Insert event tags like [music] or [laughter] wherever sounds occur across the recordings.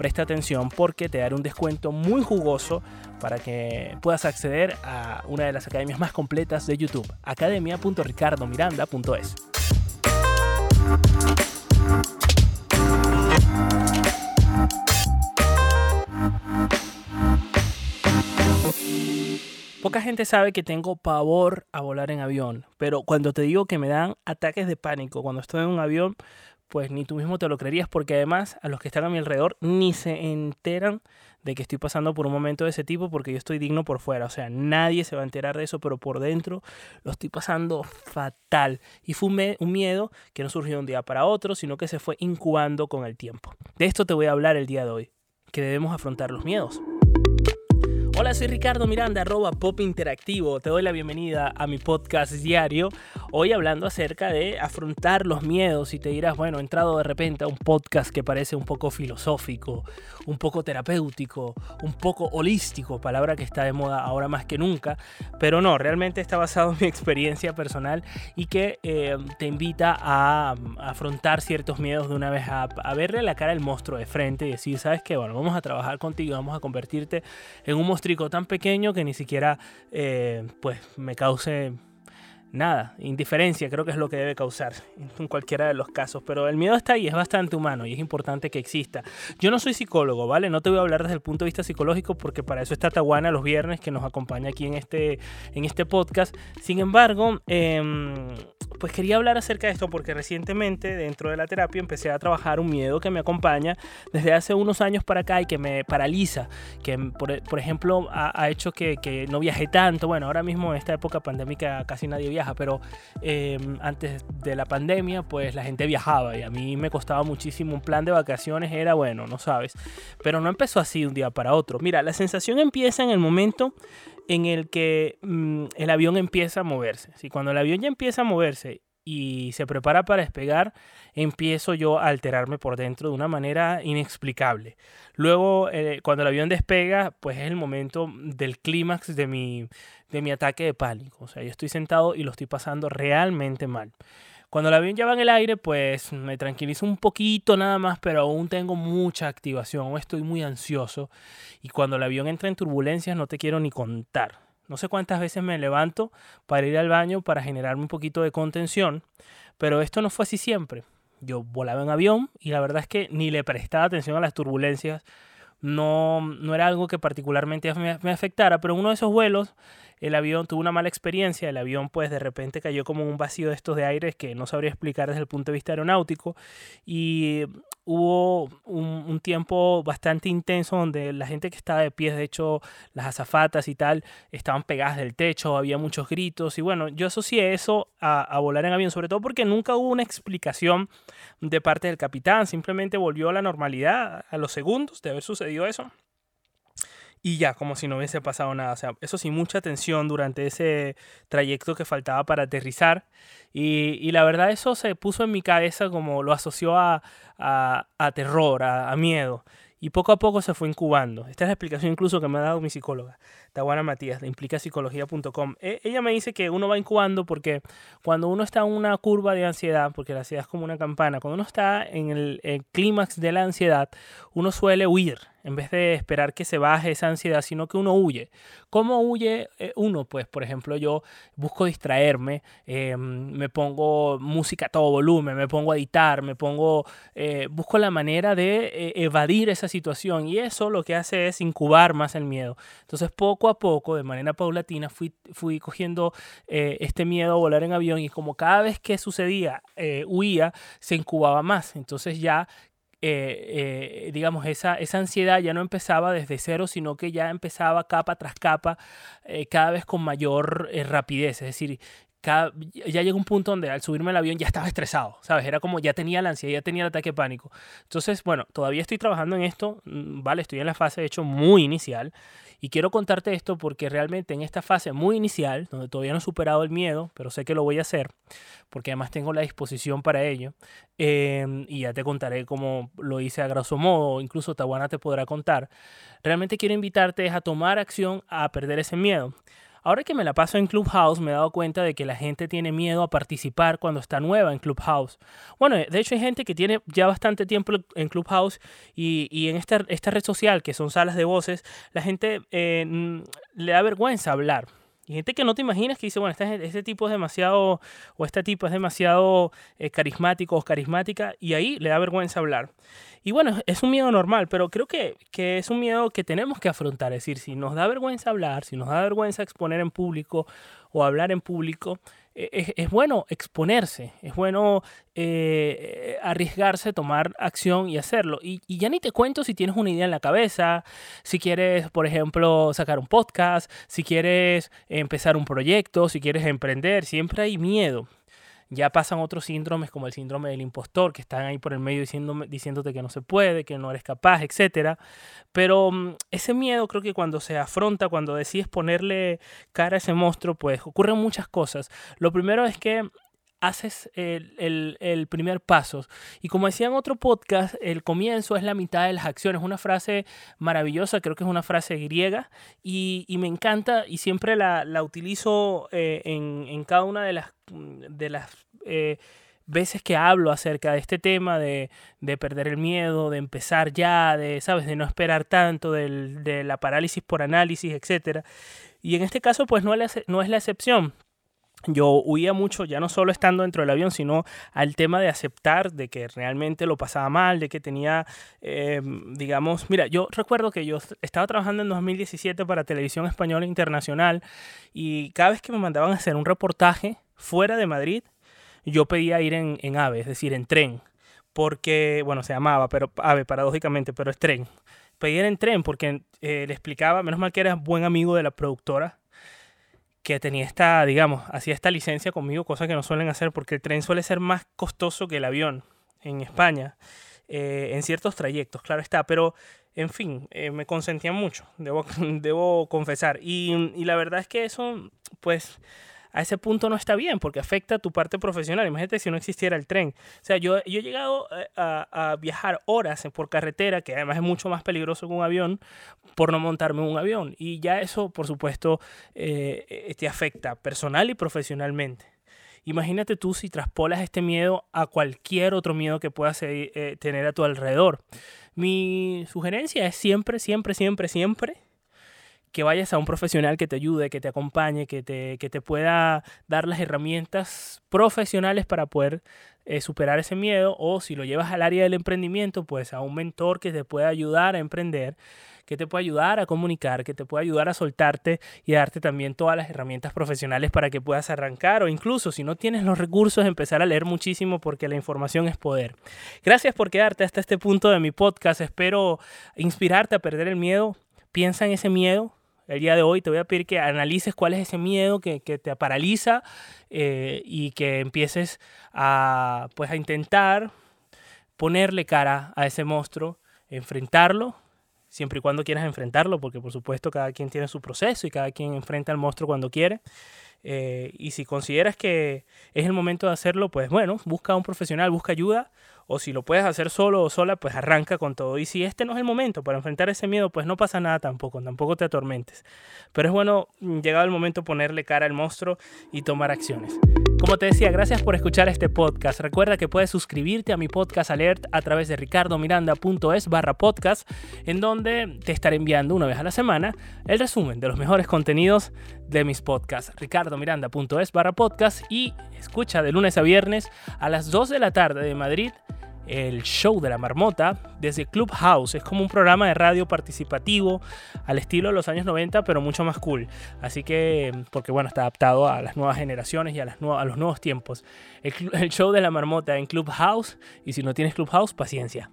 presta atención porque te daré un descuento muy jugoso para que puedas acceder a una de las academias más completas de YouTube, academia.ricardomiranda.es. Poca gente sabe que tengo pavor a volar en avión, pero cuando te digo que me dan ataques de pánico cuando estoy en un avión, pues ni tú mismo te lo creerías, porque además a los que están a mi alrededor ni se enteran de que estoy pasando por un momento de ese tipo porque yo estoy digno por fuera. O sea, nadie se va a enterar de eso, pero por dentro lo estoy pasando fatal. Y fue un, miedo que no surgió de un día para otro, sino que se fue incubando con el tiempo. De esto te voy a hablar el día de hoy, que debemos afrontar los miedos. Hola, soy Ricardo Miranda, arroba Pop Interactivo. Te doy la bienvenida a mi podcast diario. Hoy hablando acerca de afrontar los miedos y te dirás, bueno, he entrado de repente a un podcast que parece un poco filosófico, un poco terapéutico, un poco holístico, palabra que está de moda ahora más que nunca, pero no, realmente está basado en mi experiencia personal y que eh, te invita a, afrontar ciertos miedos de una vez, a, a verle la cara al monstruo de frente y decir, ¿sabes qué? Bueno, vamos a trabajar contigo, vamos a convertirte en un monstruo tan pequeño que ni siquiera eh, pues me cause nada, indiferencia creo que es lo que debe causar en cualquiera de los casos, pero el miedo está ahí, es bastante humano y es importante que exista. Yo no soy psicólogo, ¿vale? No te voy a hablar desde el punto de vista psicológico porque para eso está Tawana los viernes que nos acompaña aquí en este, en este podcast. Sin embargo, eh, pues quería hablar acerca de esto porque recientemente dentro de la terapia empecé a trabajar un miedo que me acompaña desde hace unos años para acá y que me paraliza, que por, ejemplo ha, hecho que, no viaje tanto. Bueno, ahora mismo en esta época pandémica casi nadie viaja, pero em, antes de la pandemia pues la gente viajaba y a mí me costaba muchísimo. Un plan de vacaciones era bueno, no sabes, pero no empezó así de un día para otro. Mira, la sensación empieza en el momento en el que mm, el avión empieza a moverse. Si cuando el avión ya empieza a moverse y se prepara para despegar, empiezo yo a alterarme por dentro de una manera inexplicable. Luego, eh, cuando el avión despega, pues es el momento del clímax de mi, de mi ataque de pánico. O sea, yo estoy sentado y lo estoy pasando realmente mal. Cuando el avión ya va en el aire, pues me tranquilizo un poquito nada más, pero aún tengo mucha activación, estoy muy ansioso. Y cuando el avión entra en turbulencias, no te quiero ni contar. No sé cuántas veces me levanto para ir al baño para generarme un poquito de contención, pero esto no fue así siempre. Yo volaba en avión y la verdad es que ni le prestaba atención a las turbulencias. No, no era algo que particularmente me afectara, pero en uno de esos vuelos el avión tuvo una mala experiencia, el avión pues de repente cayó como un vacío de estos de aire que no sabría explicar desde el punto de vista aeronáutico y hubo un, tiempo bastante intenso donde la gente que estaba de pie, de hecho las azafatas y tal, estaban pegadas del techo, había muchos gritos y bueno, yo asocié eso a, a volar en avión, sobre todo porque nunca hubo una explicación de parte del capitán, simplemente volvió a la normalidad a los segundos de haber sucedido eso y ya, como si no hubiese pasado nada. O sea, eso sí, mucha tensión durante ese trayecto que faltaba para aterrizar. Y, y la verdad eso se puso en mi cabeza como lo asoció a, a, terror, a, miedo. Y poco a poco se fue incubando. Esta es la explicación incluso que me ha dado mi psicóloga, Tawana Matías, de implicapsicología.com. E, ella me dice que uno va incubando porque cuando uno está en una curva de ansiedad, porque la ansiedad es como una campana, cuando uno está en el clímax de la ansiedad, uno suele huir en vez de esperar que se baje esa ansiedad, sino que uno huye. ¿Cómo huye eh, uno? Pues, por ejemplo, yo busco distraerme, eh, me pongo música a todo volumen, me pongo a editar, me pongo, eh, busco la manera de evadir esa situación y eso lo que hace es incubar más el miedo. Entonces, poco a poco, de manera paulatina, fui, fui cogiendo este miedo a volar en avión y como cada vez que sucedía, huía, se incubaba más. Entonces ya eh, eh, digamos, esa, esa ansiedad ya no empezaba desde cero, sino que ya empezaba capa tras capa, eh, cada vez con mayor rapidez. Es decir, ya llegó un punto donde al subirme al avión ya estaba estresado, ¿sabes? Era como ya tenía la ansiedad, ya tenía el ataque de pánico. Entonces, bueno, todavía estoy trabajando en esto, mm, ¿vale? Estoy en la fase, de hecho, muy inicial. Y quiero contarte esto porque realmente en esta fase muy inicial, donde todavía no he superado el miedo, pero sé que lo voy a hacer, porque además tengo la disposición para ello, em, y ya te contaré cómo lo hice a grosso modo, incluso Tawana te podrá contar, realmente quiero invitarte a tomar acción a perder ese miedo. Ahora que me la paso en Clubhouse, me he dado cuenta de que la gente tiene miedo a participar cuando está nueva en Clubhouse. Bueno, de hecho hay gente que tiene ya bastante tiempo en Clubhouse y, en esta, esta red social, que son salas de voces, la gente eh, le da vergüenza hablar. Y gente que no te imaginas que dice, bueno, este, este tipo es demasiado, o este tipo es demasiado eh, carismático o carismática, y ahí le da vergüenza hablar. Y bueno, es un miedo normal, pero creo que, que es un miedo que tenemos que afrontar. Es decir, si nos da vergüenza hablar, si nos da vergüenza exponer en público o hablar en público, e, es, bueno exponerse, es bueno eh, arriesgarse, tomar acción y hacerlo. Y, ya ni te cuento si tienes una idea en la cabeza, si quieres, por ejemplo, sacar un podcast, si quieres empezar un proyecto, si quieres emprender, siempre hay miedo. Ya pasan otros síndromes como el síndrome del impostor, que están ahí por el medio diciéndote que no se puede, que no eres capaz, etc. Pero mm, ese miedo creo que cuando se afronta, cuando decides ponerle cara a ese monstruo, pues ocurren muchas cosas. Lo primero es que haces el, primer paso. Y como decía en otro podcast, el comienzo es la mitad de las acciones. Una frase maravillosa, creo que es una frase griega y, me encanta y siempre la, utilizo eh, en, cada una de las, de las eh, veces que hablo acerca de este tema de, perder el miedo, de empezar ya, de, ¿sabes? de no esperar tanto, de la parálisis por análisis, etc. Y en este caso, pues no no es la excepción yo huía mucho, ya no solo estando dentro del avión, sino al tema de aceptar de que realmente lo pasaba mal, de que tenía, em, digamos, mira, yo recuerdo que yo estaba trabajando en 2017 para Televisión Española Internacional y cada vez que me mandaban a hacer un reportaje fuera de Madrid, yo pedía ir en, en AVE, es decir, en tren, porque, bueno, se llamaba pero AVE paradójicamente, pero es tren. Pedía ir en tren porque eh, le explicaba, menos mal que era buen amigo de la productora, que tenía esta, digamos, hacía esta licencia conmigo, cosa que no suelen hacer porque el tren suele ser más costoso que el avión en España, eh, en ciertos trayectos, claro está, pero en fin, eh, me consentía mucho, debo, [laughs] debo confesar. Y, y la verdad es que eso, pues, a ese punto no está bien porque afecta a tu parte profesional. Imagínate si no existiera el tren. O sea, yo, he llegado eh, a, viajar horas por carretera, que además es mucho más peligroso que un avión, por no montarme en un avión. Y ya eso, por supuesto, eh, eh, te afecta personal y profesionalmente. Imagínate tú si traspolas este miedo a cualquier otro miedo que puedas tener a tu alrededor. Mi sugerencia es siempre, siempre, siempre, siempre que vayas a un profesional que te ayude, que te acompañe, que te, que te pueda dar las herramientas profesionales para poder eh, superar ese miedo o si lo llevas al área del emprendimiento, pues a un mentor que te pueda ayudar a emprender, que te pueda ayudar a comunicar, que te pueda ayudar a soltarte y darte también todas las herramientas profesionales para que puedas arrancar o incluso si no tienes los recursos empezar a leer muchísimo porque la información es poder. Gracias por quedarte hasta este punto de mi podcast. Espero inspirarte a perder el miedo. Piensa en ese miedo, el día de hoy te voy a pedir que analices cuál es ese miedo que, te paraliza eh, y que empieces a, pues, a intentar ponerle cara a ese monstruo, enfrentarlo, siempre y cuando quieras enfrentarlo, porque por supuesto cada quien tiene su proceso y cada quien enfrenta al monstruo cuando quiere. Eh, y si consideras que es el momento de hacerlo, pues bueno, busca a un profesional, busca ayuda o si lo puedes hacer solo o sola, pues arranca con todo. Y si este no es el momento para enfrentar ese miedo, pues no pasa nada tampoco, tampoco te atormentes. Pero es bueno, mm, llegado el momento, ponerle cara al monstruo y tomar acciones. Como te decía, gracias por escuchar este podcast. Recuerda que puedes suscribirte a mi podcast alert a través de ricardomiranda.es barra podcast, en donde te estaré enviando una vez a la semana el resumen de los mejores contenidos de mis podcasts. ricardomiranda.es barra podcast y escucha de lunes a viernes a las 2 de la tarde de Madrid el show de la marmota desde Clubhouse. Es como un programa de radio participativo al estilo de los años 90, pero mucho más cool. Así que, porque bueno, está adaptado a las nuevas generaciones y a, las a los nuevos tiempos. El, el show de la marmota en Clubhouse. Y si no tienes Clubhouse, paciencia.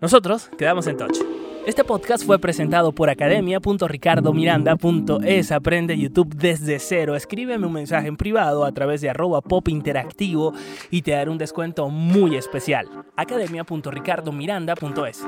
Nosotros quedamos en touch. Este podcast fue presentado por academia.ricardomiranda.es. Aprende YouTube desde cero. Escríbeme un mensaje en privado a través de arroba pop interactivo y te daré un descuento muy especial. academia.ricardomiranda.es.